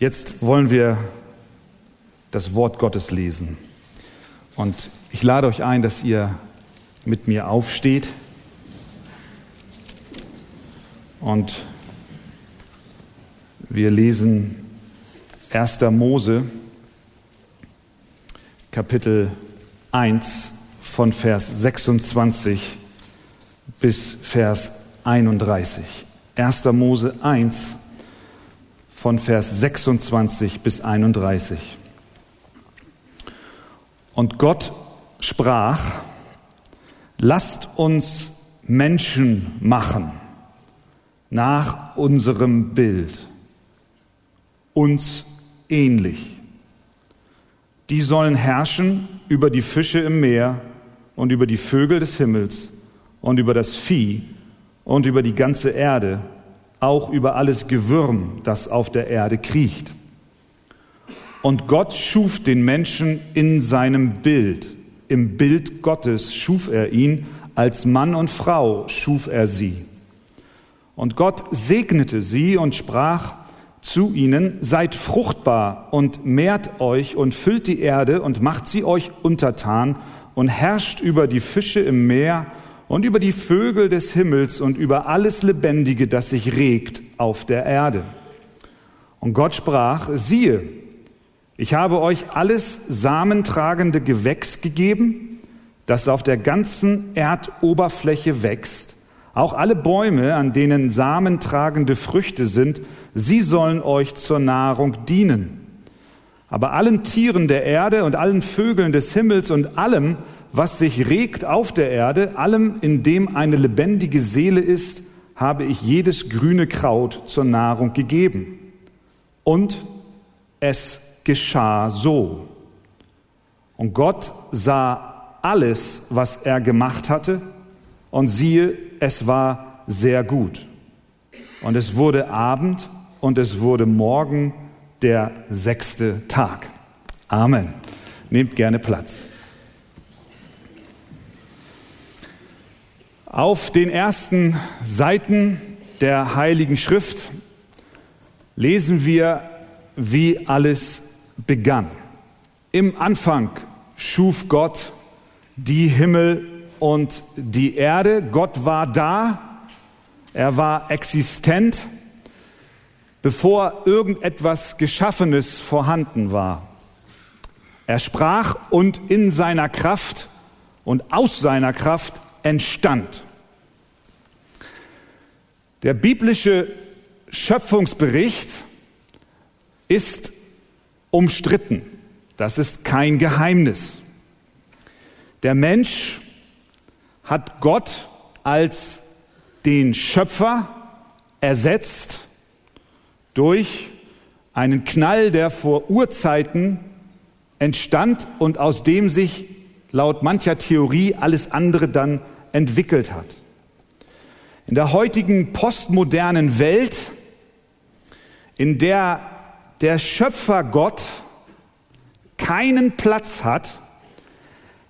Jetzt wollen wir das Wort Gottes lesen. Und ich lade euch ein, dass ihr mit mir aufsteht und wir lesen 1. Mose, Kapitel 1 von Vers 26 bis Vers 31. 1. Mose 1 von Vers 26 bis 31. Und Gott sprach, lasst uns Menschen machen nach unserem Bild, uns ähnlich. Die sollen herrschen über die Fische im Meer und über die Vögel des Himmels und über das Vieh und über die ganze Erde auch über alles Gewürm, das auf der Erde kriecht. Und Gott schuf den Menschen in seinem Bild. Im Bild Gottes schuf er ihn, als Mann und Frau schuf er sie. Und Gott segnete sie und sprach zu ihnen, seid fruchtbar und mehrt euch und füllt die Erde und macht sie euch untertan und herrscht über die Fische im Meer und über die Vögel des Himmels und über alles Lebendige, das sich regt auf der Erde. Und Gott sprach, siehe, ich habe euch alles samentragende Gewächs gegeben, das auf der ganzen Erdoberfläche wächst, auch alle Bäume, an denen samentragende Früchte sind, sie sollen euch zur Nahrung dienen. Aber allen Tieren der Erde und allen Vögeln des Himmels und allem, was sich regt auf der Erde, allem, in dem eine lebendige Seele ist, habe ich jedes grüne Kraut zur Nahrung gegeben. Und es geschah so. Und Gott sah alles, was er gemacht hatte, und siehe, es war sehr gut. Und es wurde Abend und es wurde Morgen der sechste Tag. Amen. Nehmt gerne Platz. Auf den ersten Seiten der Heiligen Schrift lesen wir, wie alles begann. Im Anfang schuf Gott die Himmel und die Erde. Gott war da, er war existent, bevor irgendetwas Geschaffenes vorhanden war. Er sprach und in seiner Kraft und aus seiner Kraft entstand. Der biblische Schöpfungsbericht ist umstritten. Das ist kein Geheimnis. Der Mensch hat Gott als den Schöpfer ersetzt durch einen Knall, der vor Urzeiten entstand und aus dem sich laut mancher Theorie alles andere dann entwickelt hat. In der heutigen postmodernen Welt, in der der Schöpfer Gott keinen Platz hat,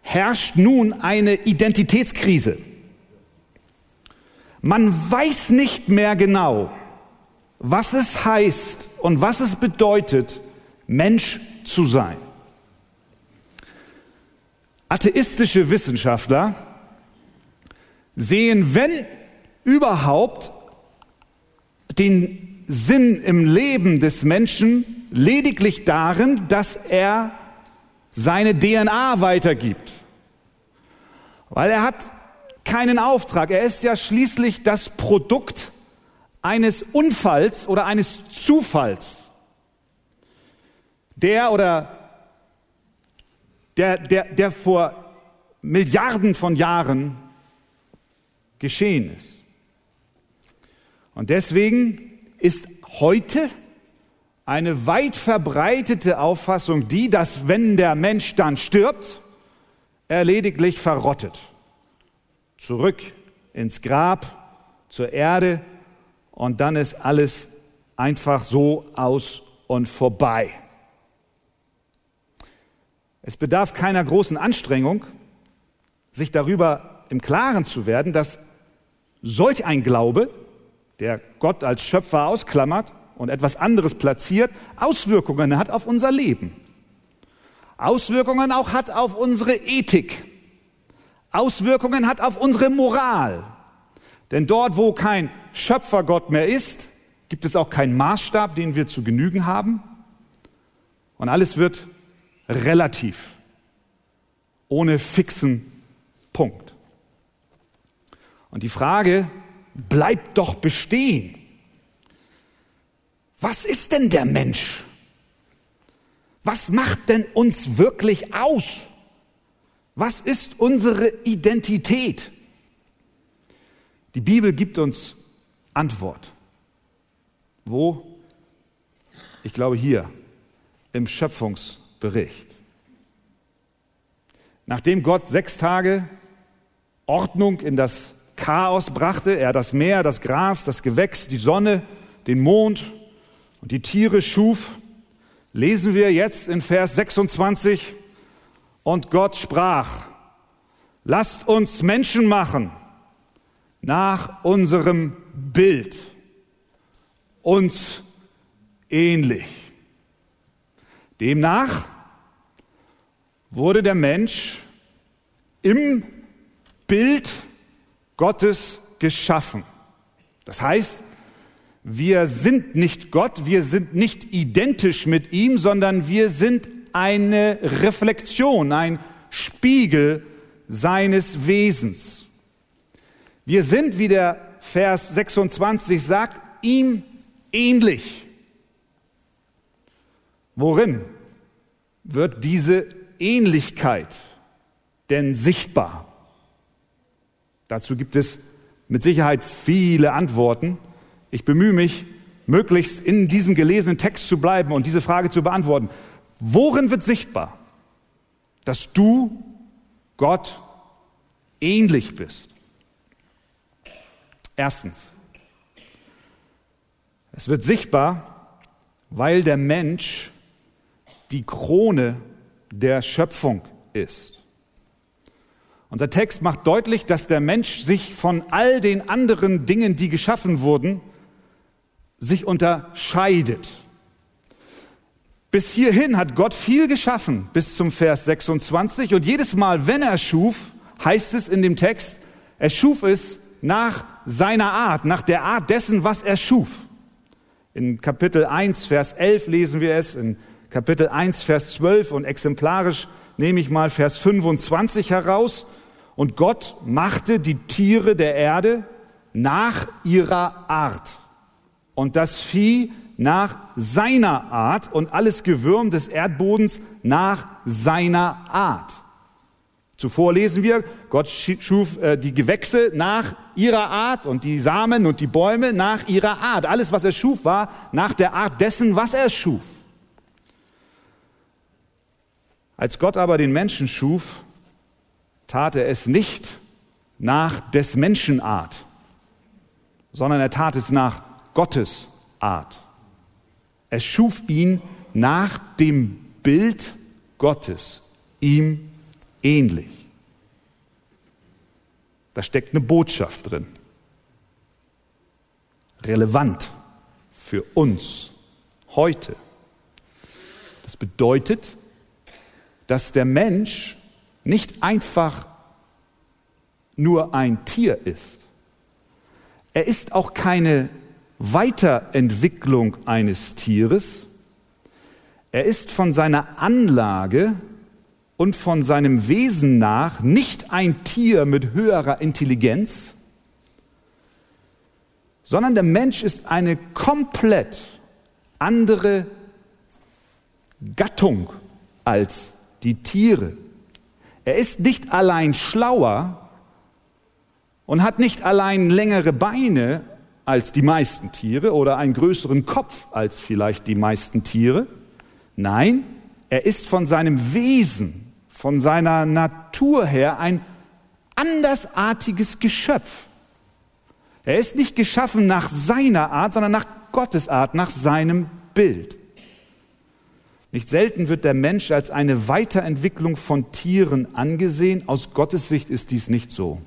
herrscht nun eine Identitätskrise. Man weiß nicht mehr genau, was es heißt und was es bedeutet, Mensch zu sein. Atheistische Wissenschaftler sehen, wenn überhaupt, den Sinn im Leben des Menschen lediglich darin, dass er seine DNA weitergibt. Weil er hat keinen Auftrag. Er ist ja schließlich das Produkt eines Unfalls oder eines Zufalls. Der oder der, der, der vor Milliarden von Jahren geschehen ist. Und deswegen ist heute eine weit verbreitete Auffassung die, dass wenn der Mensch dann stirbt, er lediglich verrottet. Zurück ins Grab, zur Erde und dann ist alles einfach so aus und vorbei. Es bedarf keiner großen Anstrengung, sich darüber im Klaren zu werden, dass solch ein Glaube, der Gott als Schöpfer ausklammert und etwas anderes platziert, Auswirkungen hat auf unser Leben. Auswirkungen auch hat auf unsere Ethik. Auswirkungen hat auf unsere Moral. Denn dort, wo kein Schöpfergott mehr ist, gibt es auch keinen Maßstab, den wir zu genügen haben. Und alles wird relativ, ohne fixen Punkt. Und die Frage bleibt doch bestehen. Was ist denn der Mensch? Was macht denn uns wirklich aus? Was ist unsere Identität? Die Bibel gibt uns Antwort. Wo? Ich glaube hier, im Schöpfungsbericht. Nachdem Gott sechs Tage Ordnung in das Chaos brachte, er das Meer, das Gras, das Gewächs, die Sonne, den Mond und die Tiere schuf, lesen wir jetzt in Vers 26, und Gott sprach, lasst uns Menschen machen nach unserem Bild, uns ähnlich. Demnach wurde der Mensch im Bild Gottes geschaffen. Das heißt, wir sind nicht Gott, wir sind nicht identisch mit ihm, sondern wir sind eine Reflexion, ein Spiegel seines Wesens. Wir sind, wie der Vers 26 sagt, ihm ähnlich. Worin wird diese Ähnlichkeit denn sichtbar? Dazu gibt es mit Sicherheit viele Antworten. Ich bemühe mich, möglichst in diesem gelesenen Text zu bleiben und diese Frage zu beantworten. Worin wird sichtbar, dass du Gott ähnlich bist? Erstens, es wird sichtbar, weil der Mensch die Krone der Schöpfung ist. Unser Text macht deutlich, dass der Mensch sich von all den anderen Dingen, die geschaffen wurden, sich unterscheidet. Bis hierhin hat Gott viel geschaffen, bis zum Vers 26. Und jedes Mal, wenn er schuf, heißt es in dem Text, er schuf es nach seiner Art, nach der Art dessen, was er schuf. In Kapitel 1, Vers 11 lesen wir es, in Kapitel 1, Vers 12 und exemplarisch nehme ich mal Vers 25 heraus. Und Gott machte die Tiere der Erde nach ihrer Art und das Vieh nach seiner Art und alles Gewürm des Erdbodens nach seiner Art. Zuvor lesen wir, Gott schuf äh, die Gewächse nach ihrer Art und die Samen und die Bäume nach ihrer Art. Alles, was er schuf, war nach der Art dessen, was er schuf. Als Gott aber den Menschen schuf, tat er es nicht nach des Menschen Art, sondern er tat es nach Gottes Art. Er schuf ihn nach dem Bild Gottes, ihm ähnlich. Da steckt eine Botschaft drin. Relevant für uns heute. Das bedeutet, dass der Mensch nicht einfach nur ein Tier ist. Er ist auch keine Weiterentwicklung eines Tieres. Er ist von seiner Anlage und von seinem Wesen nach nicht ein Tier mit höherer Intelligenz, sondern der Mensch ist eine komplett andere Gattung als die Tiere. Er ist nicht allein schlauer und hat nicht allein längere Beine als die meisten Tiere oder einen größeren Kopf als vielleicht die meisten Tiere. Nein, er ist von seinem Wesen, von seiner Natur her ein andersartiges Geschöpf. Er ist nicht geschaffen nach seiner Art, sondern nach Gottes Art, nach seinem Bild. Nicht selten wird der Mensch als eine Weiterentwicklung von Tieren angesehen. Aus Gottes Sicht ist dies nicht so.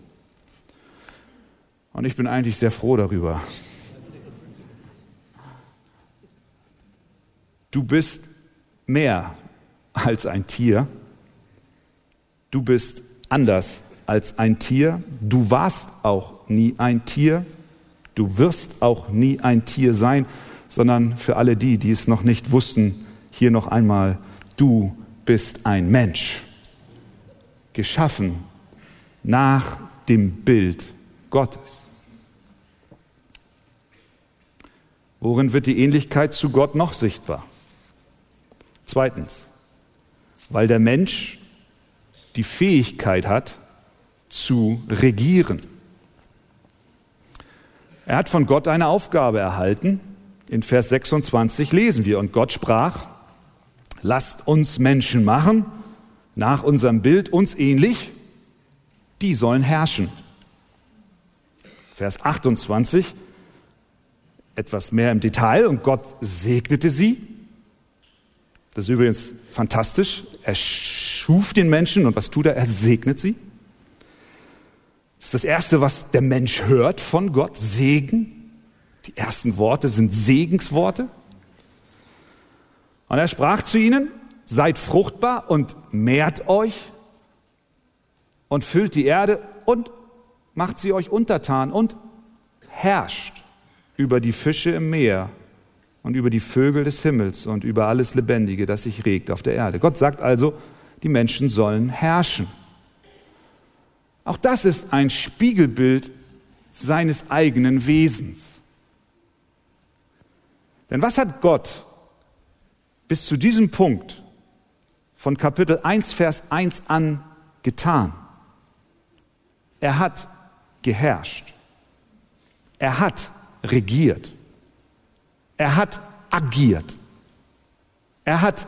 Und ich bin eigentlich sehr froh darüber. Du bist mehr als ein Tier. Du bist anders als ein Tier. Du warst auch nie ein Tier. Du wirst auch nie ein Tier sein, sondern für alle die, die es noch nicht wussten, hier noch einmal, du bist ein Mensch, geschaffen nach dem Bild Gottes. Worin wird die Ähnlichkeit zu Gott noch sichtbar? Zweitens, weil der Mensch die Fähigkeit hat, zu regieren. Er hat von Gott eine Aufgabe erhalten. In Vers 26 lesen wir, und Gott sprach, lasst uns Menschen machen, nach unserem Bild uns ähnlich, die sollen herrschen. Vers 28, etwas mehr im Detail, und Gott segnete sie. Das ist übrigens fantastisch. Er schuf den Menschen und was tut er? Er segnet sie. Das ist das Erste, was der Mensch hört von Gott, Segen. Die ersten Worte sind Segensworte. Und er sprach zu ihnen, seid fruchtbar und mehrt euch und füllt die Erde und macht sie euch untertan und herrscht über die Fische im Meer und über die Vögel des Himmels und über alles Lebendige, das sich regt auf der Erde. Gott sagt also, die Menschen sollen herrschen. Auch das ist ein Spiegelbild seines eigenen Wesens. Denn was hat Gott bis zu diesem Punkt von Kapitel 1, Vers 1 an getan? Er hat geherrscht. Er hat regiert. Er hat agiert. Er hat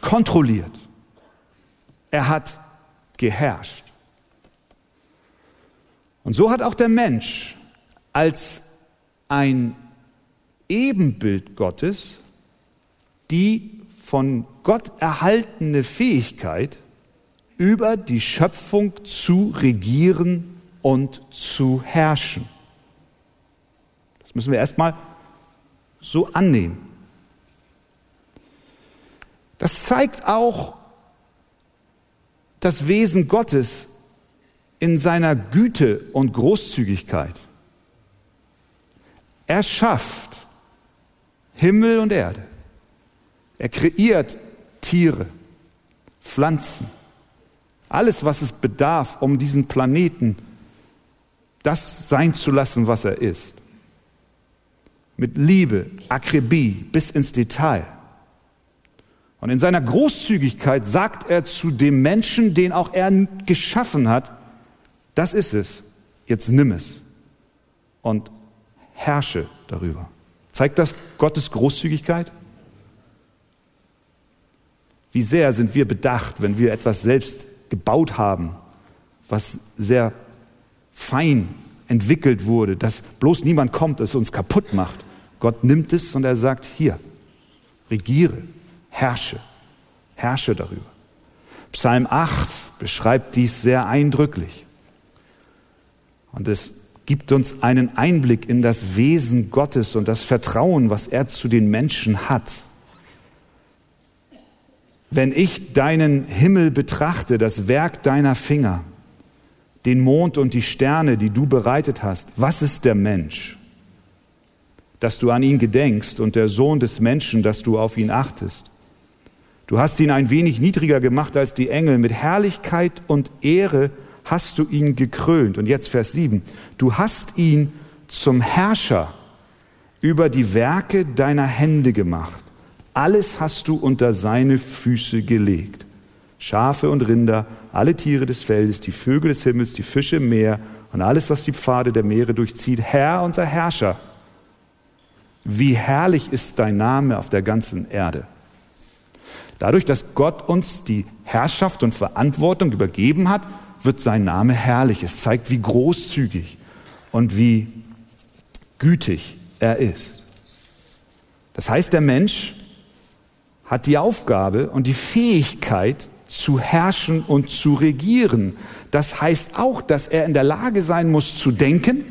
kontrolliert. Er hat geherrscht. Und so hat auch der Mensch als ein Ebenbild Gottes die von Gott erhaltene Fähigkeit, über die Schöpfung zu regieren und zu herrschen. Das müssen wir erstmal so annehmen. Das zeigt auch das Wesen Gottes in seiner Güte und Großzügigkeit. Er schafft Himmel und Erde. Er kreiert Tiere, Pflanzen, alles, was es bedarf, um diesen Planeten das sein zu lassen, was er ist. Mit Liebe, Akribie bis ins Detail. Und in seiner Großzügigkeit sagt er zu dem Menschen, den auch er geschaffen hat, das ist es, jetzt nimm es und herrsche darüber. Zeigt das Gottes Großzügigkeit? Wie sehr sind wir bedacht, wenn wir etwas selbst gebaut haben, was sehr fein entwickelt wurde, dass bloß niemand kommt, es uns kaputt macht. Gott nimmt es und er sagt, hier, regiere, herrsche, herrsche darüber. Psalm 8 beschreibt dies sehr eindrücklich. Und es gibt uns einen Einblick in das Wesen Gottes und das Vertrauen, was er zu den Menschen hat. Wenn ich deinen Himmel betrachte, das Werk deiner Finger, den Mond und die Sterne, die du bereitet hast, was ist der Mensch, dass du an ihn gedenkst und der Sohn des Menschen, dass du auf ihn achtest? Du hast ihn ein wenig niedriger gemacht als die Engel, mit Herrlichkeit und Ehre hast du ihn gekrönt. Und jetzt Vers 7. Du hast ihn zum Herrscher über die Werke deiner Hände gemacht. Alles hast du unter seine Füße gelegt. Schafe und Rinder, alle Tiere des Feldes, die Vögel des Himmels, die Fische im Meer und alles, was die Pfade der Meere durchzieht. Herr, unser Herrscher, wie herrlich ist dein Name auf der ganzen Erde. Dadurch, dass Gott uns die Herrschaft und Verantwortung übergeben hat, wird sein Name herrlich. Es zeigt, wie großzügig und wie gütig er ist. Das heißt, der Mensch hat die Aufgabe und die Fähigkeit zu herrschen und zu regieren. Das heißt auch, dass er in der Lage sein muss zu denken,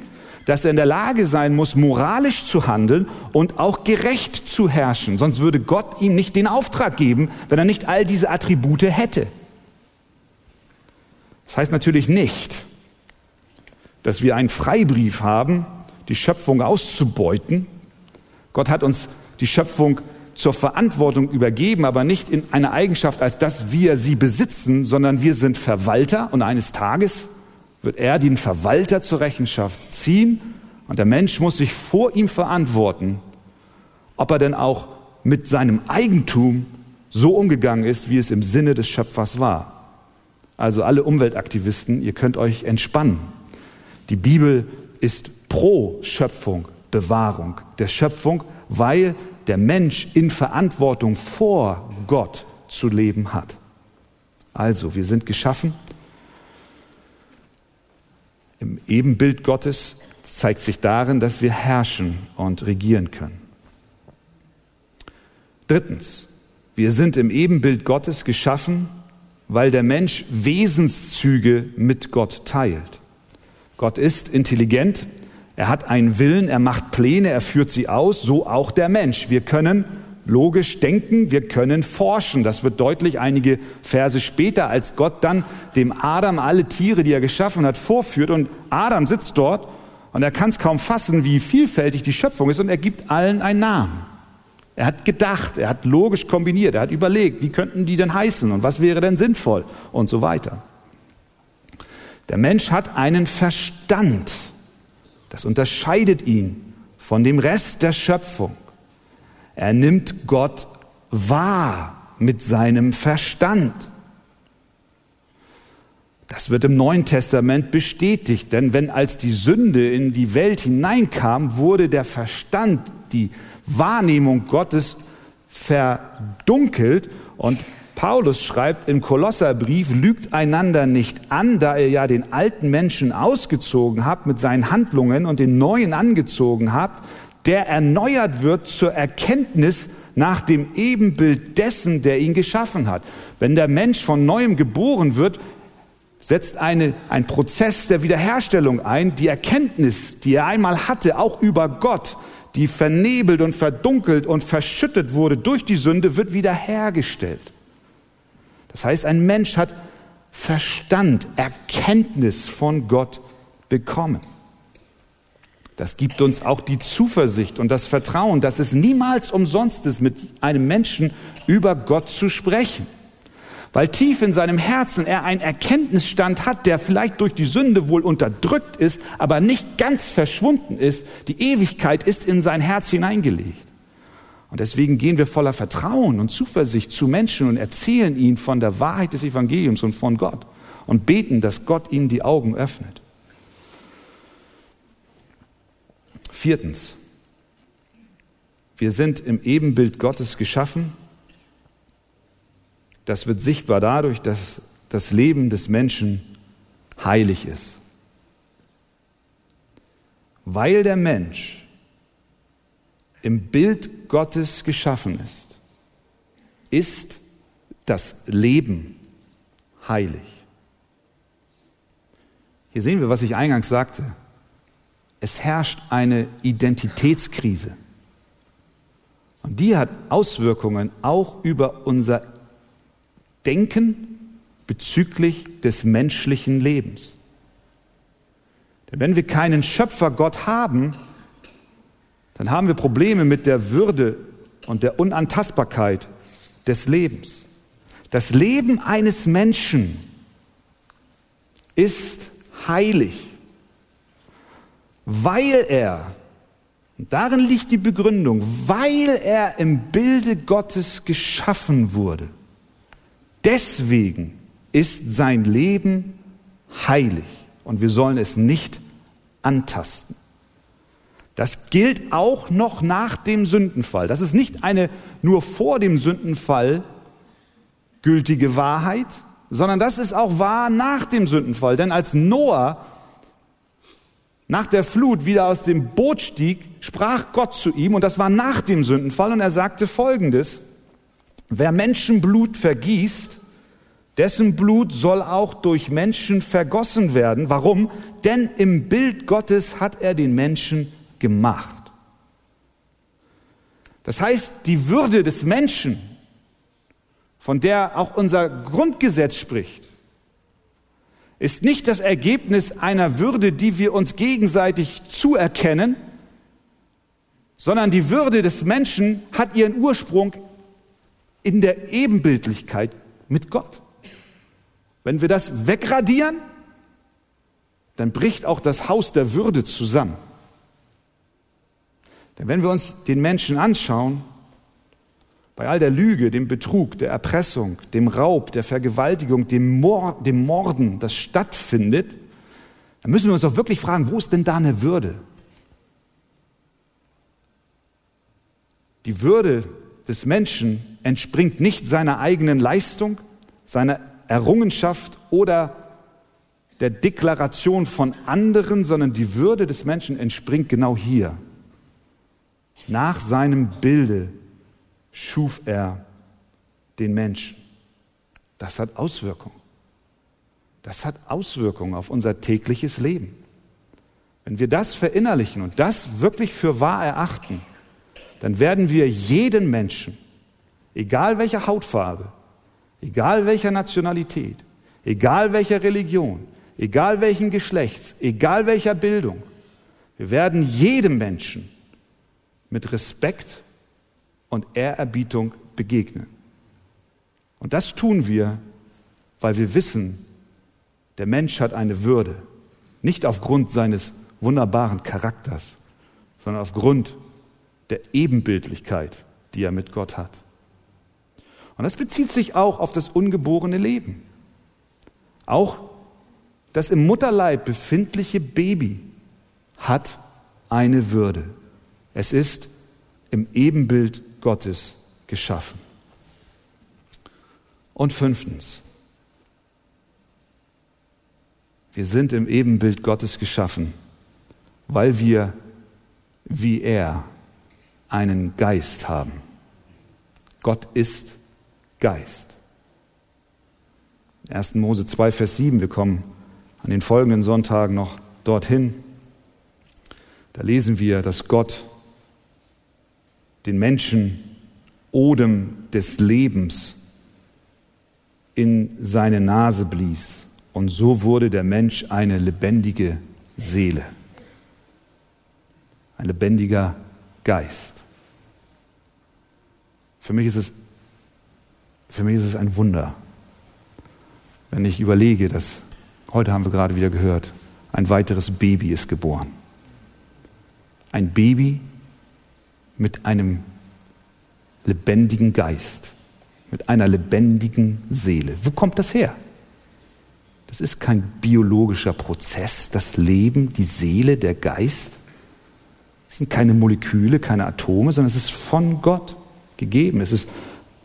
dass er in der Lage sein muss, moralisch zu handeln und auch gerecht zu herrschen. Sonst würde Gott ihm nicht den Auftrag geben, wenn er nicht all diese Attribute hätte. Das heißt natürlich nicht, dass wir einen Freibrief haben, die Schöpfung auszubeuten. Gott hat uns die Schöpfung zur Verantwortung übergeben, aber nicht in einer Eigenschaft, als dass wir sie besitzen, sondern wir sind Verwalter und eines Tages wird er den Verwalter zur Rechenschaft ziehen und der Mensch muss sich vor ihm verantworten, ob er denn auch mit seinem Eigentum so umgegangen ist, wie es im Sinne des Schöpfers war. Also alle Umweltaktivisten, ihr könnt euch entspannen. Die Bibel ist pro Schöpfung, Bewahrung der Schöpfung, weil der Mensch in Verantwortung vor Gott zu leben hat. Also, wir sind geschaffen im Ebenbild Gottes zeigt sich darin, dass wir herrschen und regieren können. Drittens, wir sind im Ebenbild Gottes geschaffen, weil der Mensch Wesenszüge mit Gott teilt. Gott ist intelligent, er hat einen Willen, er macht Pläne, er führt sie aus, so auch der Mensch. Wir können logisch denken, wir können forschen. Das wird deutlich einige Verse später, als Gott dann dem Adam alle Tiere, die er geschaffen hat, vorführt. Und Adam sitzt dort und er kann es kaum fassen, wie vielfältig die Schöpfung ist und er gibt allen einen Namen. Er hat gedacht, er hat logisch kombiniert, er hat überlegt, wie könnten die denn heißen und was wäre denn sinnvoll und so weiter. Der Mensch hat einen Verstand. Das unterscheidet ihn von dem Rest der Schöpfung. Er nimmt Gott wahr mit seinem Verstand. Das wird im Neuen Testament bestätigt, denn wenn als die Sünde in die Welt hineinkam, wurde der Verstand, die Wahrnehmung Gottes verdunkelt und Paulus schreibt im Kolosserbrief, lügt einander nicht an, da ihr ja den alten Menschen ausgezogen habt mit seinen Handlungen und den neuen angezogen habt, der erneuert wird zur Erkenntnis nach dem Ebenbild dessen, der ihn geschaffen hat. Wenn der Mensch von neuem geboren wird, setzt eine, ein Prozess der Wiederherstellung ein, die Erkenntnis, die er einmal hatte, auch über Gott, die vernebelt und verdunkelt und verschüttet wurde durch die Sünde, wird wiederhergestellt. Das heißt, ein Mensch hat Verstand, Erkenntnis von Gott bekommen. Das gibt uns auch die Zuversicht und das Vertrauen, dass es niemals umsonst ist, mit einem Menschen über Gott zu sprechen. Weil tief in seinem Herzen er einen Erkenntnisstand hat, der vielleicht durch die Sünde wohl unterdrückt ist, aber nicht ganz verschwunden ist. Die Ewigkeit ist in sein Herz hineingelegt. Und deswegen gehen wir voller Vertrauen und Zuversicht zu Menschen und erzählen ihnen von der Wahrheit des Evangeliums und von Gott und beten, dass Gott ihnen die Augen öffnet. Viertens, wir sind im Ebenbild Gottes geschaffen. Das wird sichtbar dadurch, dass das Leben des Menschen heilig ist. Weil der Mensch im Bild Gottes geschaffen ist, ist das Leben heilig. Hier sehen wir, was ich eingangs sagte. Es herrscht eine Identitätskrise. Und die hat Auswirkungen auch über unser Denken bezüglich des menschlichen Lebens. Denn wenn wir keinen Schöpfergott haben, dann haben wir Probleme mit der Würde und der Unantastbarkeit des Lebens. Das Leben eines Menschen ist heilig weil er, darin liegt die Begründung, weil er im Bilde Gottes geschaffen wurde. Deswegen ist sein Leben heilig und wir sollen es nicht antasten. Das gilt auch noch nach dem Sündenfall. Das ist nicht eine nur vor dem Sündenfall gültige Wahrheit, sondern das ist auch wahr nach dem Sündenfall. Denn als Noah nach der Flut wieder aus dem Boot stieg, sprach Gott zu ihm, und das war nach dem Sündenfall, und er sagte folgendes, wer Menschenblut vergießt, dessen Blut soll auch durch Menschen vergossen werden. Warum? denn im Bild Gottes hat er den Menschen gemacht. Das heißt, die Würde des Menschen, von der auch unser Grundgesetz spricht, ist nicht das Ergebnis einer Würde, die wir uns gegenseitig zuerkennen, sondern die Würde des Menschen hat ihren Ursprung in der Ebenbildlichkeit mit Gott. Wenn wir das wegradieren, dann bricht auch das Haus der Würde zusammen. Denn wenn wir uns den Menschen anschauen, bei all der Lüge, dem Betrug, der Erpressung, dem Raub, der Vergewaltigung, dem, Mord, dem Morden, das stattfindet, dann müssen wir uns auch wirklich fragen, wo ist denn da eine Würde? Die Würde des Menschen entspringt nicht seiner eigenen Leistung, seiner Errungenschaft oder der Deklaration von anderen, sondern die Würde des Menschen entspringt genau hier. Nach seinem Bilde schuf er den Menschen. Das hat Auswirkungen. Das hat Auswirkungen auf unser tägliches Leben. Wenn wir das verinnerlichen und das wirklich für wahr erachten, dann werden wir jeden Menschen, egal welcher Hautfarbe, egal welcher Nationalität, egal welcher Religion, egal welchen Geschlechts, egal welcher Bildung, wir werden jedem Menschen mit Respekt und Ehrerbietung begegnen. Und das tun wir, weil wir wissen, der Mensch hat eine Würde, nicht aufgrund seines wunderbaren Charakters, sondern aufgrund der Ebenbildlichkeit, die er mit Gott hat. Und das bezieht sich auch auf das ungeborene Leben. Auch das im Mutterleib befindliche Baby hat eine Würde. Es ist im Ebenbild Gottes geschaffen. Und fünftens, wir sind im Ebenbild Gottes geschaffen, weil wir wie er einen Geist haben. Gott ist Geist. 1. Mose 2, Vers 7, wir kommen an den folgenden Sonntagen noch dorthin. Da lesen wir, dass Gott den Menschen Odem des Lebens in seine Nase blies. Und so wurde der Mensch eine lebendige Seele, ein lebendiger Geist. Für mich ist es, für mich ist es ein Wunder, wenn ich überlege, dass heute haben wir gerade wieder gehört, ein weiteres Baby ist geboren. Ein Baby mit einem lebendigen Geist, mit einer lebendigen Seele. Wo kommt das her? Das ist kein biologischer Prozess, das Leben, die Seele, der Geist. Es sind keine Moleküle, keine Atome, sondern es ist von Gott gegeben. Es ist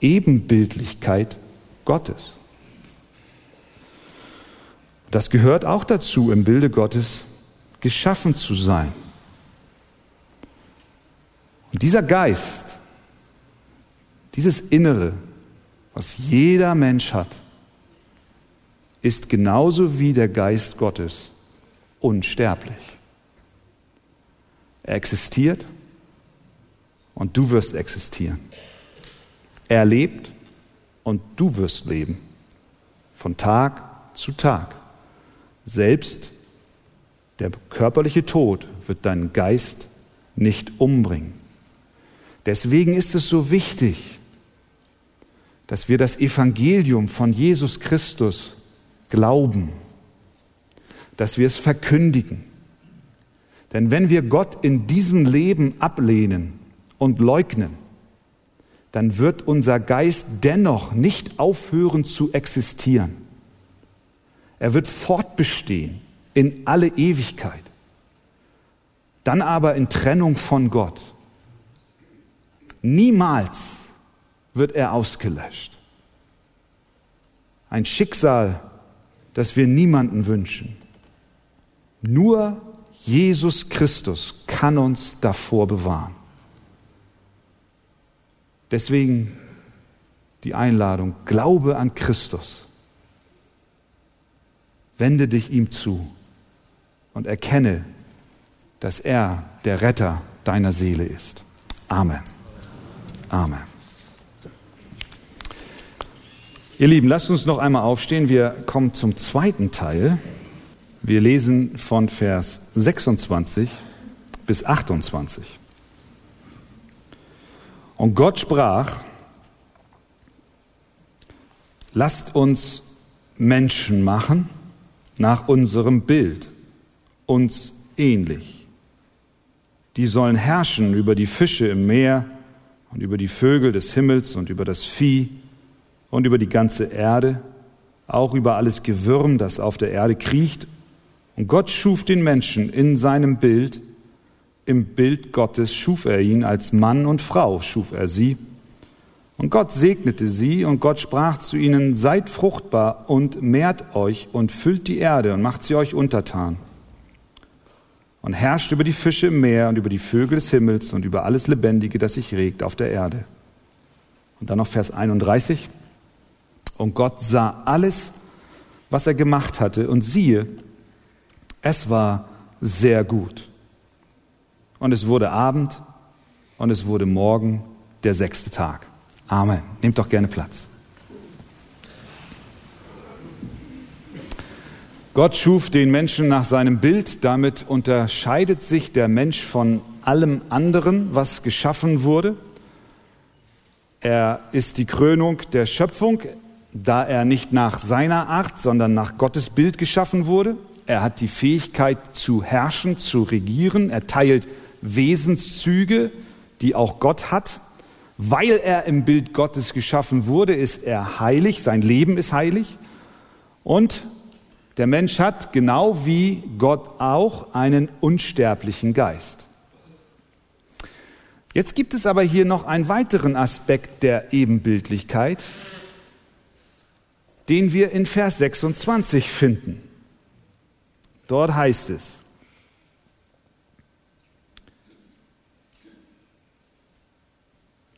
Ebenbildlichkeit Gottes. Das gehört auch dazu, im Bilde Gottes geschaffen zu sein. Und dieser Geist, dieses Innere, was jeder Mensch hat, ist genauso wie der Geist Gottes unsterblich. Er existiert und du wirst existieren. Er lebt und du wirst leben. Von Tag zu Tag. Selbst der körperliche Tod wird deinen Geist nicht umbringen. Deswegen ist es so wichtig, dass wir das Evangelium von Jesus Christus glauben, dass wir es verkündigen. Denn wenn wir Gott in diesem Leben ablehnen und leugnen, dann wird unser Geist dennoch nicht aufhören zu existieren. Er wird fortbestehen in alle Ewigkeit. Dann aber in Trennung von Gott. Niemals wird er ausgelöscht. Ein Schicksal, das wir niemanden wünschen. Nur Jesus Christus kann uns davor bewahren. Deswegen die Einladung, glaube an Christus. Wende dich ihm zu und erkenne, dass er der Retter deiner Seele ist. Amen. Amen. Ihr Lieben, lasst uns noch einmal aufstehen. Wir kommen zum zweiten Teil. Wir lesen von Vers 26 bis 28. Und Gott sprach, lasst uns Menschen machen nach unserem Bild, uns ähnlich. Die sollen herrschen über die Fische im Meer und über die Vögel des Himmels und über das Vieh und über die ganze Erde, auch über alles Gewürm, das auf der Erde kriecht. Und Gott schuf den Menschen in seinem Bild, im Bild Gottes schuf er ihn, als Mann und Frau schuf er sie. Und Gott segnete sie und Gott sprach zu ihnen, seid fruchtbar und mehrt euch und füllt die Erde und macht sie euch untertan. Und herrscht über die Fische im Meer und über die Vögel des Himmels und über alles Lebendige, das sich regt auf der Erde. Und dann noch Vers 31. Und Gott sah alles, was er gemacht hatte, und siehe, es war sehr gut. Und es wurde Abend und es wurde Morgen, der sechste Tag. Amen. Nehmt doch gerne Platz. Gott schuf den Menschen nach seinem Bild. Damit unterscheidet sich der Mensch von allem anderen, was geschaffen wurde. Er ist die Krönung der Schöpfung, da er nicht nach seiner Art, sondern nach Gottes Bild geschaffen wurde. Er hat die Fähigkeit zu herrschen, zu regieren. Er teilt Wesenszüge, die auch Gott hat. Weil er im Bild Gottes geschaffen wurde, ist er heilig, sein Leben ist heilig. Und der Mensch hat, genau wie Gott auch, einen unsterblichen Geist. Jetzt gibt es aber hier noch einen weiteren Aspekt der Ebenbildlichkeit, den wir in Vers 26 finden. Dort heißt es,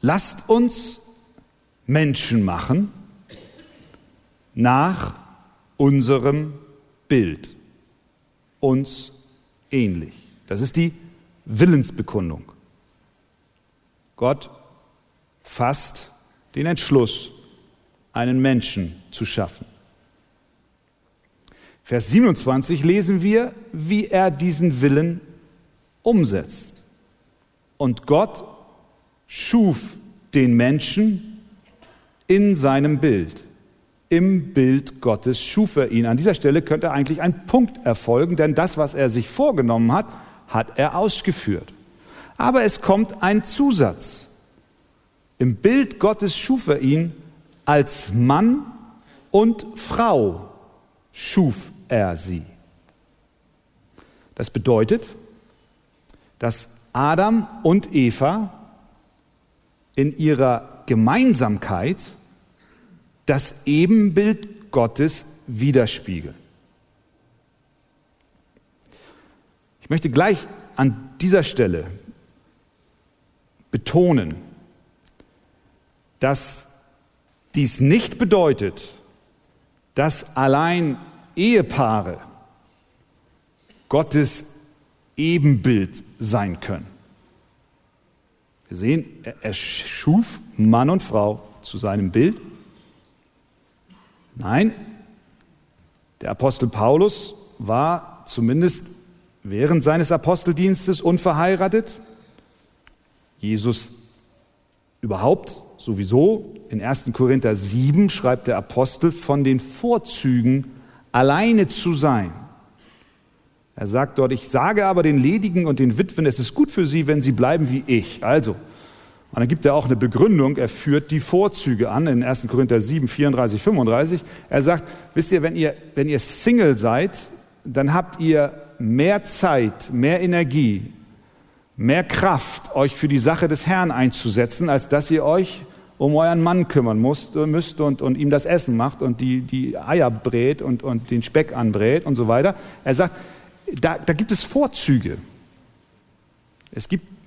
Lasst uns Menschen machen nach unserem Bild, uns ähnlich. Das ist die Willensbekundung. Gott fasst den Entschluss, einen Menschen zu schaffen. Vers 27 lesen wir, wie er diesen Willen umsetzt. Und Gott schuf den Menschen in seinem Bild. Im Bild Gottes schuf er ihn. An dieser Stelle könnte eigentlich ein Punkt erfolgen, denn das, was er sich vorgenommen hat, hat er ausgeführt. Aber es kommt ein Zusatz. Im Bild Gottes schuf er ihn als Mann und Frau schuf er sie. Das bedeutet, dass Adam und Eva in ihrer Gemeinsamkeit das Ebenbild Gottes widerspiegeln. Ich möchte gleich an dieser Stelle betonen, dass dies nicht bedeutet, dass allein Ehepaare Gottes Ebenbild sein können. Wir sehen, er schuf Mann und Frau zu seinem Bild. Nein, der Apostel Paulus war zumindest während seines Aposteldienstes unverheiratet. Jesus überhaupt sowieso. In 1. Korinther 7 schreibt der Apostel von den Vorzügen, alleine zu sein. Er sagt dort, ich sage aber den Ledigen und den Witwen, es ist gut für sie, wenn sie bleiben wie ich. Also, und dann gibt er auch eine Begründung, er führt die Vorzüge an in 1. Korinther 7, 34, 35. Er sagt, wisst ihr, wenn ihr, wenn ihr Single seid, dann habt ihr mehr Zeit, mehr Energie, mehr Kraft, euch für die Sache des Herrn einzusetzen, als dass ihr euch um euren Mann kümmern müsst, müsst und, und ihm das Essen macht und die, die Eier brät und, und den Speck anbrät und so weiter. Er sagt, da, da gibt es Vorzüge. Es gibt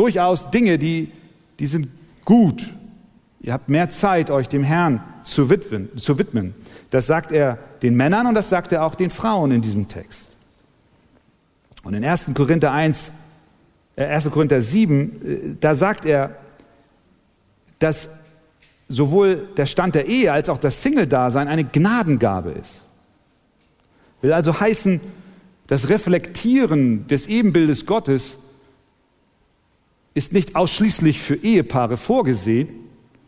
durchaus Dinge, die, die sind gut. Ihr habt mehr Zeit, euch dem Herrn zu widmen, zu widmen. Das sagt er den Männern und das sagt er auch den Frauen in diesem Text. Und in 1. Korinther 1, äh 1. Korinther 7, äh, da sagt er, dass sowohl der Stand der Ehe als auch das Single-Dasein eine Gnadengabe ist. Will also heißen, das Reflektieren des Ebenbildes Gottes ist nicht ausschließlich für Ehepaare vorgesehen,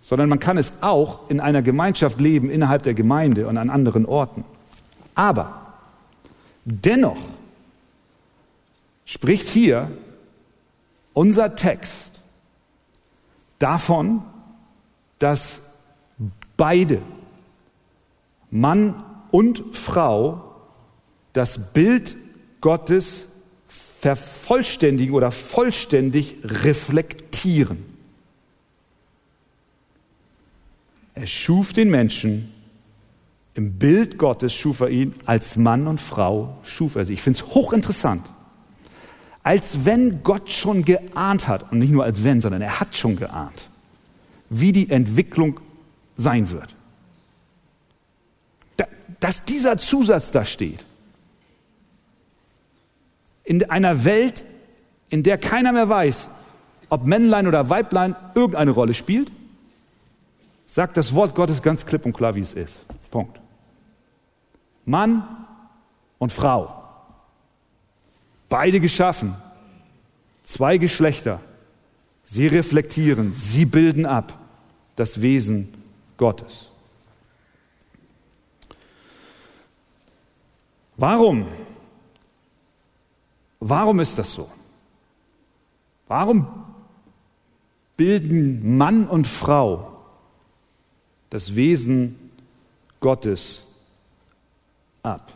sondern man kann es auch in einer Gemeinschaft leben, innerhalb der Gemeinde und an anderen Orten. Aber dennoch spricht hier unser Text davon, dass beide, Mann und Frau, das Bild Gottes vervollständigen oder vollständig reflektieren. Er schuf den Menschen, im Bild Gottes schuf er ihn, als Mann und Frau schuf er sie. Ich finde es hochinteressant. Als wenn Gott schon geahnt hat, und nicht nur als wenn, sondern er hat schon geahnt, wie die Entwicklung sein wird. dass dieser Zusatz da steht. In einer Welt, in der keiner mehr weiß, ob Männlein oder Weiblein irgendeine Rolle spielt, sagt das Wort Gottes ganz klipp und klar, wie es ist. Punkt. Mann und Frau. Beide geschaffen. Zwei Geschlechter. Sie reflektieren, sie bilden ab das Wesen Gottes. Warum? Warum ist das so? Warum bilden Mann und Frau das Wesen Gottes ab.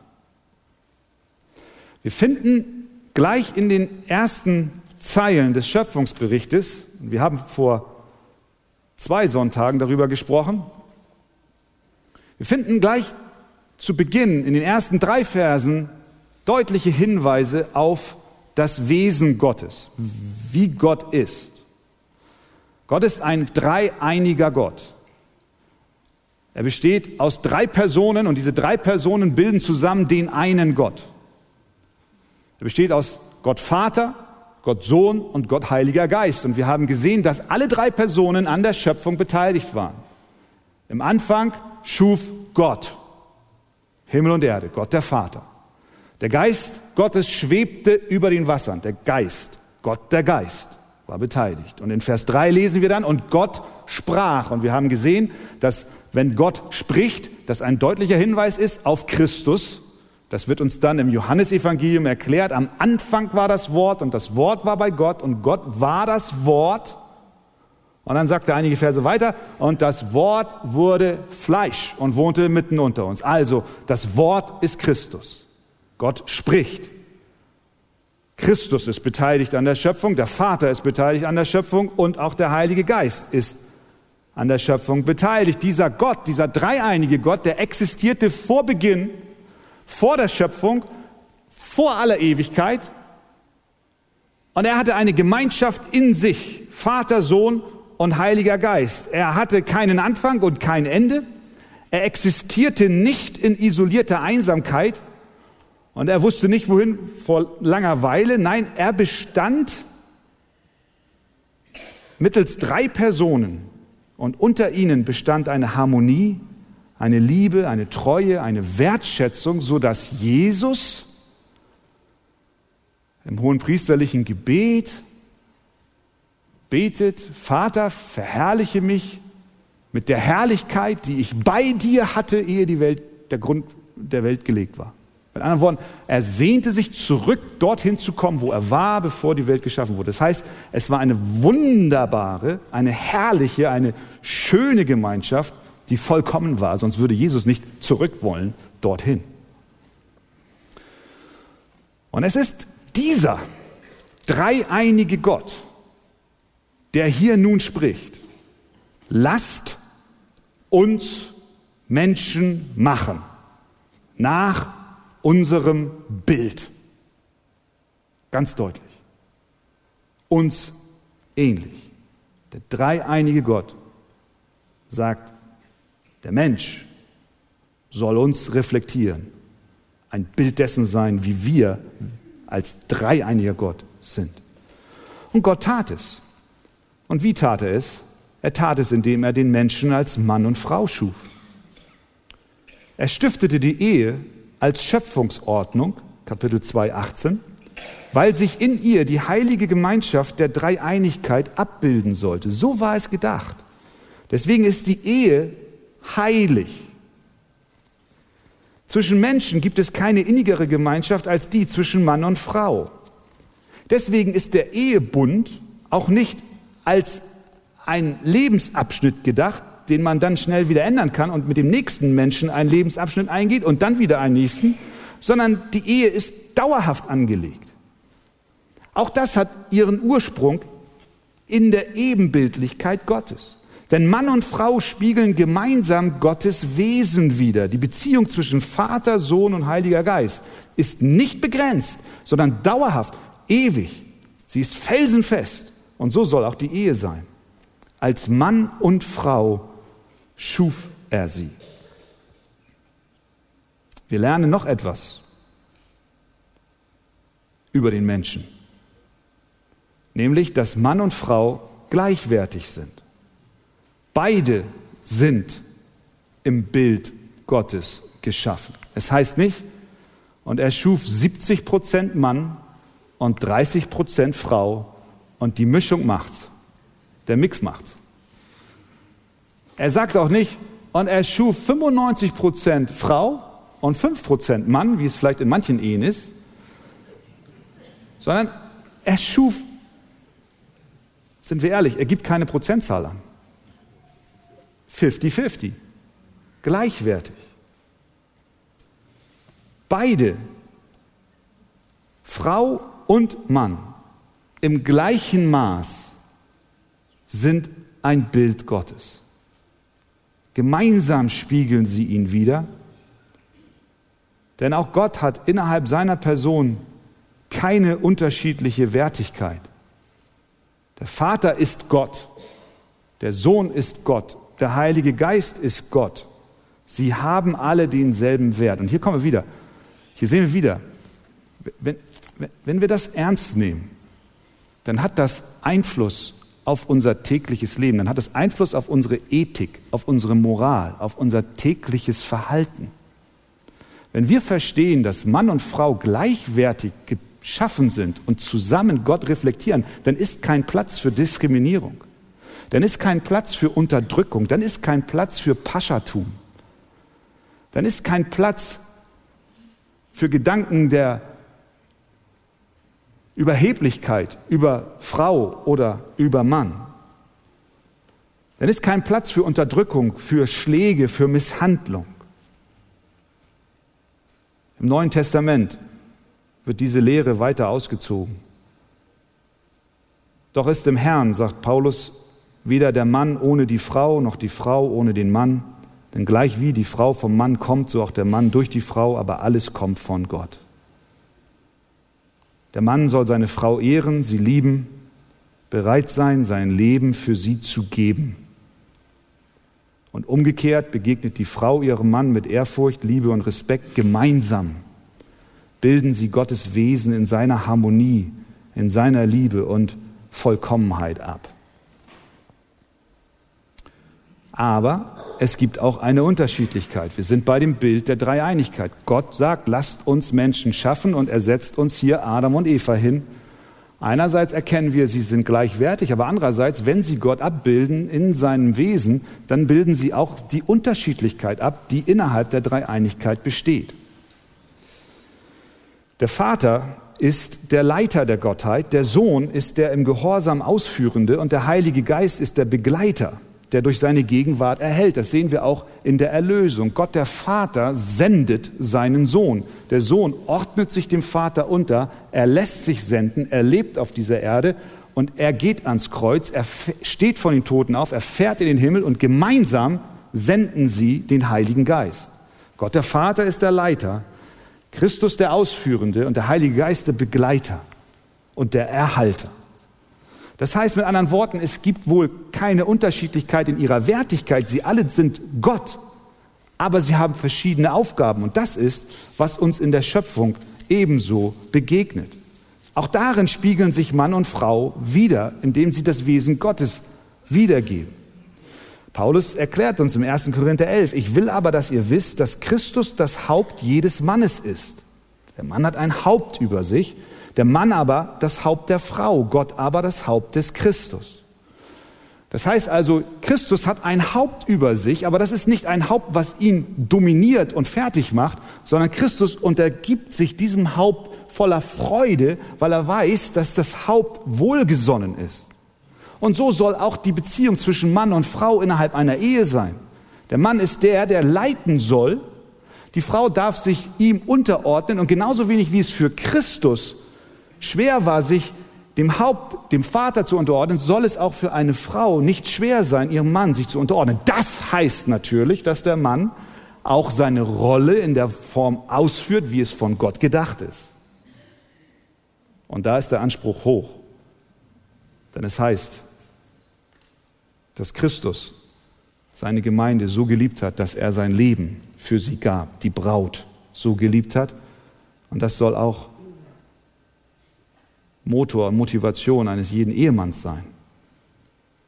Wir finden gleich in den ersten Zeilen des Schöpfungsberichtes, wir haben vor zwei Sonntagen darüber gesprochen, wir finden gleich zu Beginn in den ersten drei Versen deutliche Hinweise auf das Wesen Gottes, wie Gott ist. Gott ist ein dreieiniger Gott. Er besteht aus drei Personen und diese drei Personen bilden zusammen den einen Gott. Er besteht aus Gott Vater, Gott Sohn und Gott Heiliger Geist. Und wir haben gesehen, dass alle drei Personen an der Schöpfung beteiligt waren. Im Anfang schuf Gott Himmel und Erde, Gott der Vater. Der Geist Gottes schwebte über den Wassern. Der Geist, Gott der Geist, war beteiligt. Und in Vers 3 lesen wir dann, und Gott sprach. Und wir haben gesehen, dass wenn Gott spricht, das ein deutlicher Hinweis ist auf Christus. Das wird uns dann im Johannesevangelium erklärt. Am Anfang war das Wort und das Wort war bei Gott und Gott war das Wort. Und dann sagt er einige Verse weiter, und das Wort wurde Fleisch und wohnte mitten unter uns. Also, das Wort ist Christus. Gott spricht. Christus ist beteiligt an der Schöpfung, der Vater ist beteiligt an der Schöpfung und auch der Heilige Geist ist an der Schöpfung beteiligt. Dieser Gott, dieser dreieinige Gott, der existierte vor Beginn, vor der Schöpfung, vor aller Ewigkeit. Und er hatte eine Gemeinschaft in sich, Vater, Sohn und Heiliger Geist. Er hatte keinen Anfang und kein Ende. Er existierte nicht in isolierter Einsamkeit und er wusste nicht wohin vor langer Weile. Nein, er bestand mittels drei Personen, und unter ihnen bestand eine Harmonie, eine Liebe, eine Treue, eine Wertschätzung, so dass Jesus im hohen priesterlichen Gebet betet, Vater, verherrliche mich mit der Herrlichkeit, die ich bei dir hatte, ehe die Welt, der Grund der Welt gelegt war. Mit anderen Worten, er sehnte sich zurück, dorthin zu kommen, wo er war, bevor die Welt geschaffen wurde. Das heißt, es war eine wunderbare, eine herrliche, eine schöne Gemeinschaft, die vollkommen war. Sonst würde Jesus nicht zurück wollen dorthin. Und es ist dieser dreieinige Gott, der hier nun spricht. Lasst uns Menschen machen nach unserem Bild. Ganz deutlich. Uns ähnlich. Der dreieinige Gott sagt, der Mensch soll uns reflektieren, ein Bild dessen sein, wie wir als dreieiniger Gott sind. Und Gott tat es. Und wie tat er es? Er tat es, indem er den Menschen als Mann und Frau schuf. Er stiftete die Ehe als Schöpfungsordnung, Kapitel 2, 18, weil sich in ihr die heilige Gemeinschaft der Dreieinigkeit abbilden sollte. So war es gedacht. Deswegen ist die Ehe heilig. Zwischen Menschen gibt es keine innigere Gemeinschaft als die zwischen Mann und Frau. Deswegen ist der Ehebund auch nicht als ein Lebensabschnitt gedacht, den man dann schnell wieder ändern kann und mit dem nächsten Menschen einen Lebensabschnitt eingeht und dann wieder einen nächsten, sondern die Ehe ist dauerhaft angelegt. Auch das hat ihren Ursprung in der Ebenbildlichkeit Gottes. Denn Mann und Frau spiegeln gemeinsam Gottes Wesen wider. Die Beziehung zwischen Vater, Sohn und Heiliger Geist ist nicht begrenzt, sondern dauerhaft, ewig. Sie ist felsenfest. Und so soll auch die Ehe sein. Als Mann und Frau schuf er sie. Wir lernen noch etwas über den Menschen, nämlich dass Mann und Frau gleichwertig sind. Beide sind im Bild Gottes geschaffen. Es heißt nicht, und er schuf 70 Prozent Mann und 30 Prozent Frau und die Mischung macht's. Der Mix macht's. Er sagt auch nicht, und er schuf 95 Prozent Frau und 5 Prozent Mann, wie es vielleicht in manchen Ehen ist, sondern er schuf, sind wir ehrlich, er gibt keine Prozentzahl an. 50-50. Gleichwertig. Beide, Frau und Mann, im gleichen Maß sind ein Bild Gottes. Gemeinsam spiegeln sie ihn wieder. Denn auch Gott hat innerhalb seiner Person keine unterschiedliche Wertigkeit. Der Vater ist Gott, der Sohn ist Gott, der Heilige Geist ist Gott. Sie haben alle denselben Wert. Und hier kommen wir wieder. Hier sehen wir wieder, wenn, wenn wir das ernst nehmen, dann hat das Einfluss auf unser tägliches Leben, dann hat es Einfluss auf unsere Ethik, auf unsere Moral, auf unser tägliches Verhalten. Wenn wir verstehen, dass Mann und Frau gleichwertig geschaffen sind und zusammen Gott reflektieren, dann ist kein Platz für Diskriminierung, dann ist kein Platz für Unterdrückung, dann ist kein Platz für Paschatum, dann ist kein Platz für Gedanken der Überheblichkeit über Frau oder über Mann. Dann ist kein Platz für Unterdrückung, für Schläge, für Misshandlung. Im Neuen Testament wird diese Lehre weiter ausgezogen. Doch ist im Herrn, sagt Paulus, weder der Mann ohne die Frau noch die Frau ohne den Mann, denn gleich wie die Frau vom Mann kommt, so auch der Mann durch die Frau, aber alles kommt von Gott. Der Mann soll seine Frau ehren, sie lieben, bereit sein, sein Leben für sie zu geben. Und umgekehrt begegnet die Frau ihrem Mann mit Ehrfurcht, Liebe und Respekt gemeinsam. Bilden sie Gottes Wesen in seiner Harmonie, in seiner Liebe und Vollkommenheit ab. Aber es gibt auch eine Unterschiedlichkeit. Wir sind bei dem Bild der Dreieinigkeit. Gott sagt, lasst uns Menschen schaffen und er setzt uns hier Adam und Eva hin. Einerseits erkennen wir, sie sind gleichwertig, aber andererseits, wenn sie Gott abbilden in seinem Wesen, dann bilden sie auch die Unterschiedlichkeit ab, die innerhalb der Dreieinigkeit besteht. Der Vater ist der Leiter der Gottheit, der Sohn ist der im Gehorsam Ausführende und der Heilige Geist ist der Begleiter der durch seine Gegenwart erhält. Das sehen wir auch in der Erlösung. Gott der Vater sendet seinen Sohn. Der Sohn ordnet sich dem Vater unter, er lässt sich senden, er lebt auf dieser Erde und er geht ans Kreuz, er steht von den Toten auf, er fährt in den Himmel und gemeinsam senden sie den Heiligen Geist. Gott der Vater ist der Leiter, Christus der Ausführende und der Heilige Geist der Begleiter und der Erhalter. Das heißt mit anderen Worten, es gibt wohl keine Unterschiedlichkeit in ihrer Wertigkeit. Sie alle sind Gott, aber sie haben verschiedene Aufgaben. Und das ist, was uns in der Schöpfung ebenso begegnet. Auch darin spiegeln sich Mann und Frau wieder, indem sie das Wesen Gottes wiedergeben. Paulus erklärt uns im 1. Korinther 11, ich will aber, dass ihr wisst, dass Christus das Haupt jedes Mannes ist. Der Mann hat ein Haupt über sich, der Mann aber das Haupt der Frau, Gott aber das Haupt des Christus. Das heißt also, Christus hat ein Haupt über sich, aber das ist nicht ein Haupt, was ihn dominiert und fertig macht, sondern Christus untergibt sich diesem Haupt voller Freude, weil er weiß, dass das Haupt wohlgesonnen ist. Und so soll auch die Beziehung zwischen Mann und Frau innerhalb einer Ehe sein. Der Mann ist der, der leiten soll. Die Frau darf sich ihm unterordnen und genauso wenig wie es für Christus schwer war, sich dem Haupt, dem Vater zu unterordnen, soll es auch für eine Frau nicht schwer sein, ihrem Mann sich zu unterordnen. Das heißt natürlich, dass der Mann auch seine Rolle in der Form ausführt, wie es von Gott gedacht ist. Und da ist der Anspruch hoch. Denn es heißt, dass Christus seine Gemeinde so geliebt hat, dass er sein Leben für sie gab, die Braut so geliebt hat. Und das soll auch Motor, Motivation eines jeden Ehemanns sein.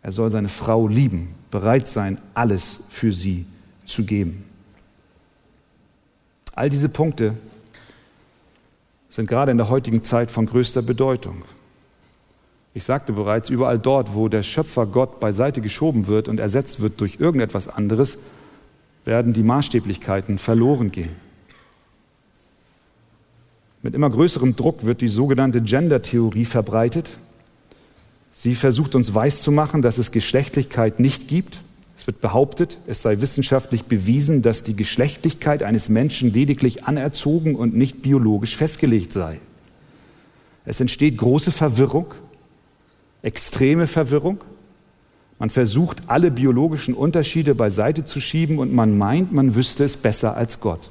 Er soll seine Frau lieben, bereit sein, alles für sie zu geben. All diese Punkte sind gerade in der heutigen Zeit von größter Bedeutung. Ich sagte bereits, überall dort, wo der Schöpfer Gott beiseite geschoben wird und ersetzt wird durch irgendetwas anderes, werden die Maßstäblichkeiten verloren gehen. Mit immer größerem Druck wird die sogenannte Gender-Theorie verbreitet. Sie versucht uns weiszumachen, dass es Geschlechtlichkeit nicht gibt. Es wird behauptet, es sei wissenschaftlich bewiesen, dass die Geschlechtlichkeit eines Menschen lediglich anerzogen und nicht biologisch festgelegt sei. Es entsteht große Verwirrung extreme Verwirrung. Man versucht, alle biologischen Unterschiede beiseite zu schieben und man meint, man wüsste es besser als Gott.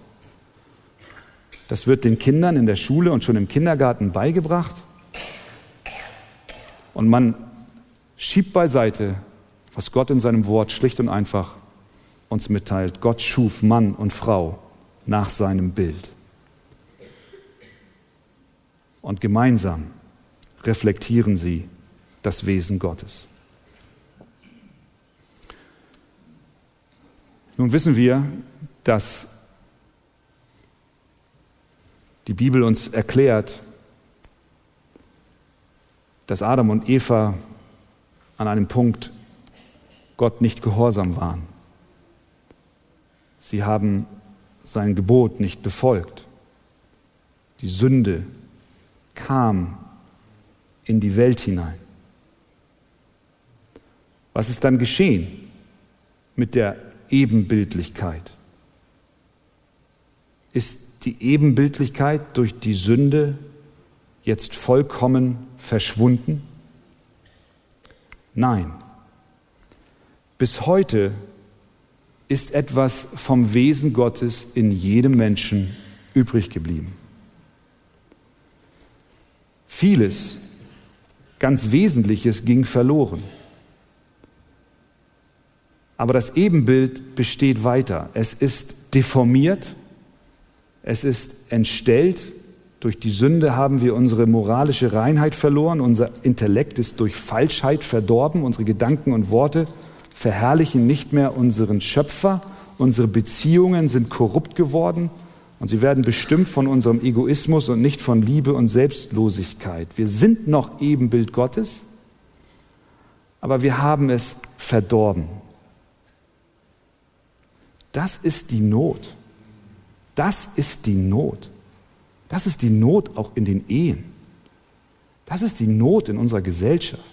Das wird den Kindern in der Schule und schon im Kindergarten beigebracht. Und man schiebt beiseite, was Gott in seinem Wort schlicht und einfach uns mitteilt. Gott schuf Mann und Frau nach seinem Bild. Und gemeinsam reflektieren sie das Wesen Gottes. Nun wissen wir, dass die Bibel uns erklärt, dass Adam und Eva an einem Punkt Gott nicht gehorsam waren. Sie haben sein Gebot nicht befolgt. Die Sünde kam in die Welt hinein. Was ist dann geschehen mit der Ebenbildlichkeit? Ist die Ebenbildlichkeit durch die Sünde jetzt vollkommen verschwunden? Nein. Bis heute ist etwas vom Wesen Gottes in jedem Menschen übrig geblieben. Vieles, ganz Wesentliches ging verloren. Aber das Ebenbild besteht weiter. Es ist deformiert, es ist entstellt. Durch die Sünde haben wir unsere moralische Reinheit verloren, unser Intellekt ist durch Falschheit verdorben, unsere Gedanken und Worte verherrlichen nicht mehr unseren Schöpfer, unsere Beziehungen sind korrupt geworden und sie werden bestimmt von unserem Egoismus und nicht von Liebe und Selbstlosigkeit. Wir sind noch Ebenbild Gottes, aber wir haben es verdorben. Das ist die Not. Das ist die Not. Das ist die Not auch in den Ehen. Das ist die Not in unserer Gesellschaft.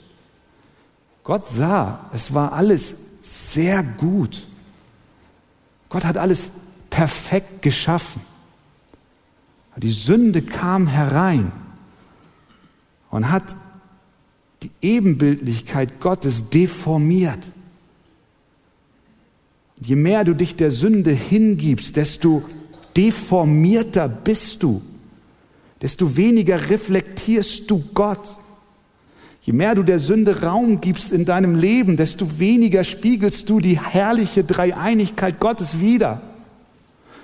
Gott sah, es war alles sehr gut. Gott hat alles perfekt geschaffen. Die Sünde kam herein und hat die Ebenbildlichkeit Gottes deformiert. Je mehr du dich der Sünde hingibst, desto deformierter bist du, desto weniger reflektierst du Gott. Je mehr du der Sünde Raum gibst in deinem Leben, desto weniger spiegelst du die herrliche Dreieinigkeit Gottes wider.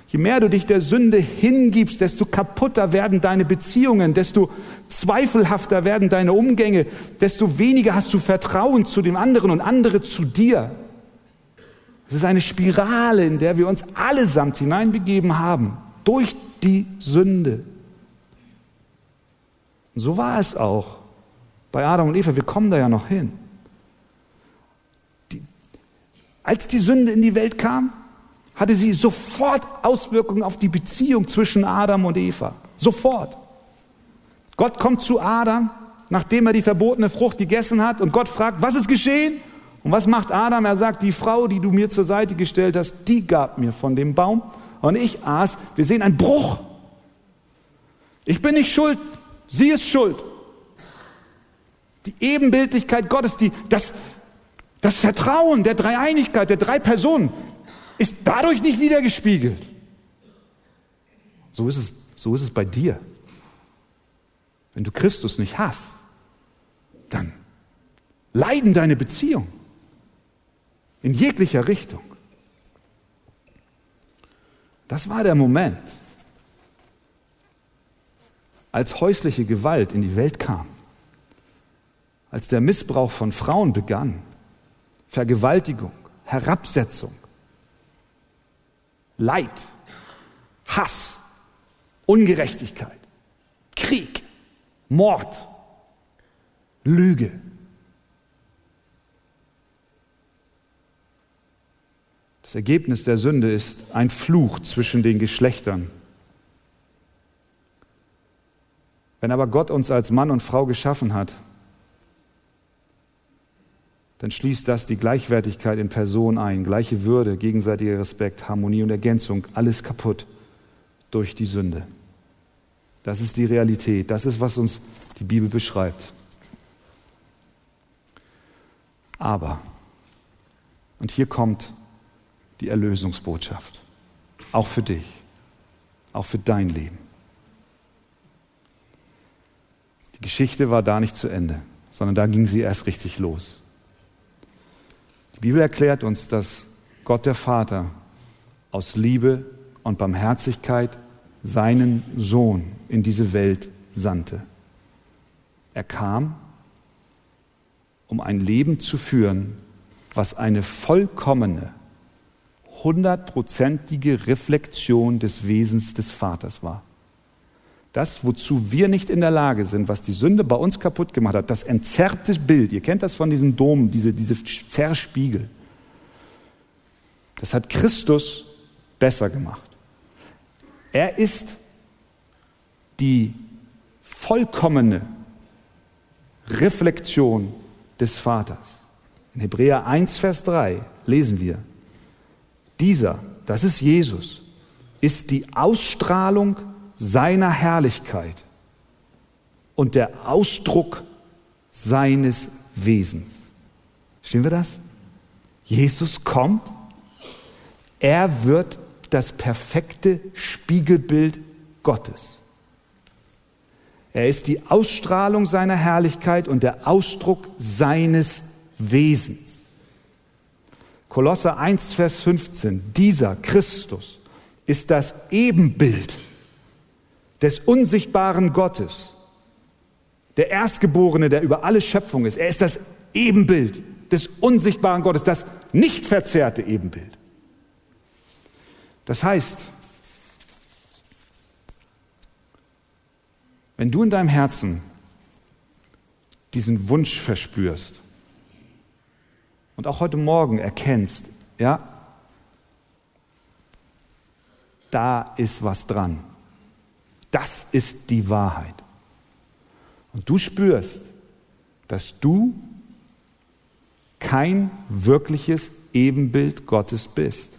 Je mehr du dich der Sünde hingibst, desto kaputter werden deine Beziehungen, desto zweifelhafter werden deine Umgänge, desto weniger hast du Vertrauen zu dem anderen und andere zu dir. Es ist eine Spirale, in der wir uns allesamt hineinbegeben haben, durch die Sünde. Und so war es auch bei Adam und Eva. Wir kommen da ja noch hin. Die, als die Sünde in die Welt kam, hatte sie sofort Auswirkungen auf die Beziehung zwischen Adam und Eva. Sofort. Gott kommt zu Adam, nachdem er die verbotene Frucht gegessen hat, und Gott fragt, was ist geschehen? Und was macht Adam? Er sagt, die Frau, die du mir zur Seite gestellt hast, die gab mir von dem Baum und ich aß. Wir sehen einen Bruch. Ich bin nicht schuld, sie ist schuld. Die Ebenbildlichkeit Gottes, die, das, das Vertrauen der Dreieinigkeit, der drei Personen, ist dadurch nicht wiedergespiegelt. So ist es, so ist es bei dir. Wenn du Christus nicht hast, dann leiden deine Beziehungen in jeglicher Richtung. Das war der Moment, als häusliche Gewalt in die Welt kam, als der Missbrauch von Frauen begann, Vergewaltigung, Herabsetzung, Leid, Hass, Ungerechtigkeit, Krieg, Mord, Lüge. Das Ergebnis der Sünde ist ein Fluch zwischen den Geschlechtern. Wenn aber Gott uns als Mann und Frau geschaffen hat, dann schließt das die Gleichwertigkeit in Person ein, gleiche Würde, gegenseitiger Respekt, Harmonie und Ergänzung, alles kaputt durch die Sünde. Das ist die Realität, das ist, was uns die Bibel beschreibt. Aber, und hier kommt die Erlösungsbotschaft. Auch für dich, auch für dein Leben. Die Geschichte war da nicht zu Ende, sondern da ging sie erst richtig los. Die Bibel erklärt uns, dass Gott der Vater aus Liebe und Barmherzigkeit seinen Sohn in diese Welt sandte. Er kam, um ein Leben zu führen, was eine vollkommene hundertprozentige Reflexion des Wesens des Vaters war. Das, wozu wir nicht in der Lage sind, was die Sünde bei uns kaputt gemacht hat, das entzerrte Bild, ihr kennt das von diesen Domen, diese, diese Zerrspiegel, das hat Christus besser gemacht. Er ist die vollkommene Reflexion des Vaters. In Hebräer 1, Vers 3 lesen wir, dieser, das ist Jesus, ist die Ausstrahlung seiner Herrlichkeit und der Ausdruck seines Wesens. Stehen wir das? Jesus kommt, er wird das perfekte Spiegelbild Gottes. Er ist die Ausstrahlung seiner Herrlichkeit und der Ausdruck seines Wesens. Kolosser 1, Vers 15, dieser Christus ist das Ebenbild des unsichtbaren Gottes, der Erstgeborene, der über alle Schöpfung ist. Er ist das Ebenbild des unsichtbaren Gottes, das nicht verzerrte Ebenbild. Das heißt, wenn du in deinem Herzen diesen Wunsch verspürst, und auch heute Morgen erkennst, ja, da ist was dran. Das ist die Wahrheit. Und du spürst, dass du kein wirkliches Ebenbild Gottes bist,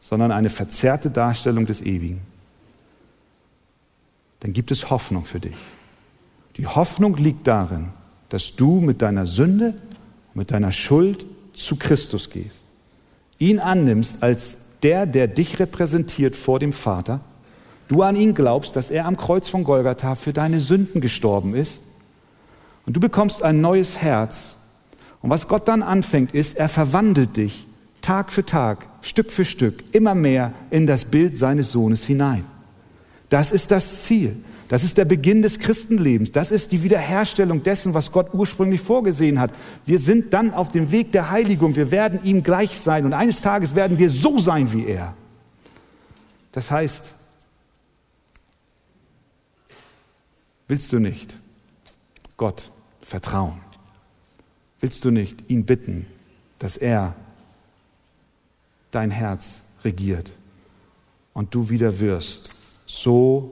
sondern eine verzerrte Darstellung des Ewigen. Dann gibt es Hoffnung für dich. Die Hoffnung liegt darin, dass du mit deiner Sünde, mit deiner Schuld zu Christus gehst, ihn annimmst als der, der dich repräsentiert vor dem Vater, du an ihn glaubst, dass er am Kreuz von Golgatha für deine Sünden gestorben ist und du bekommst ein neues Herz. Und was Gott dann anfängt, ist, er verwandelt dich Tag für Tag, Stück für Stück, immer mehr in das Bild seines Sohnes hinein. Das ist das Ziel. Das ist der Beginn des Christenlebens. Das ist die Wiederherstellung dessen, was Gott ursprünglich vorgesehen hat. Wir sind dann auf dem Weg der Heiligung. Wir werden ihm gleich sein. Und eines Tages werden wir so sein wie er. Das heißt, willst du nicht Gott vertrauen? Willst du nicht ihn bitten, dass er dein Herz regiert und du wieder wirst, so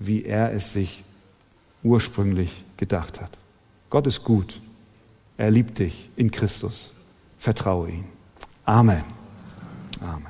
wie er es sich ursprünglich gedacht hat. Gott ist gut. Er liebt dich in Christus. Vertraue ihm. Amen. Amen.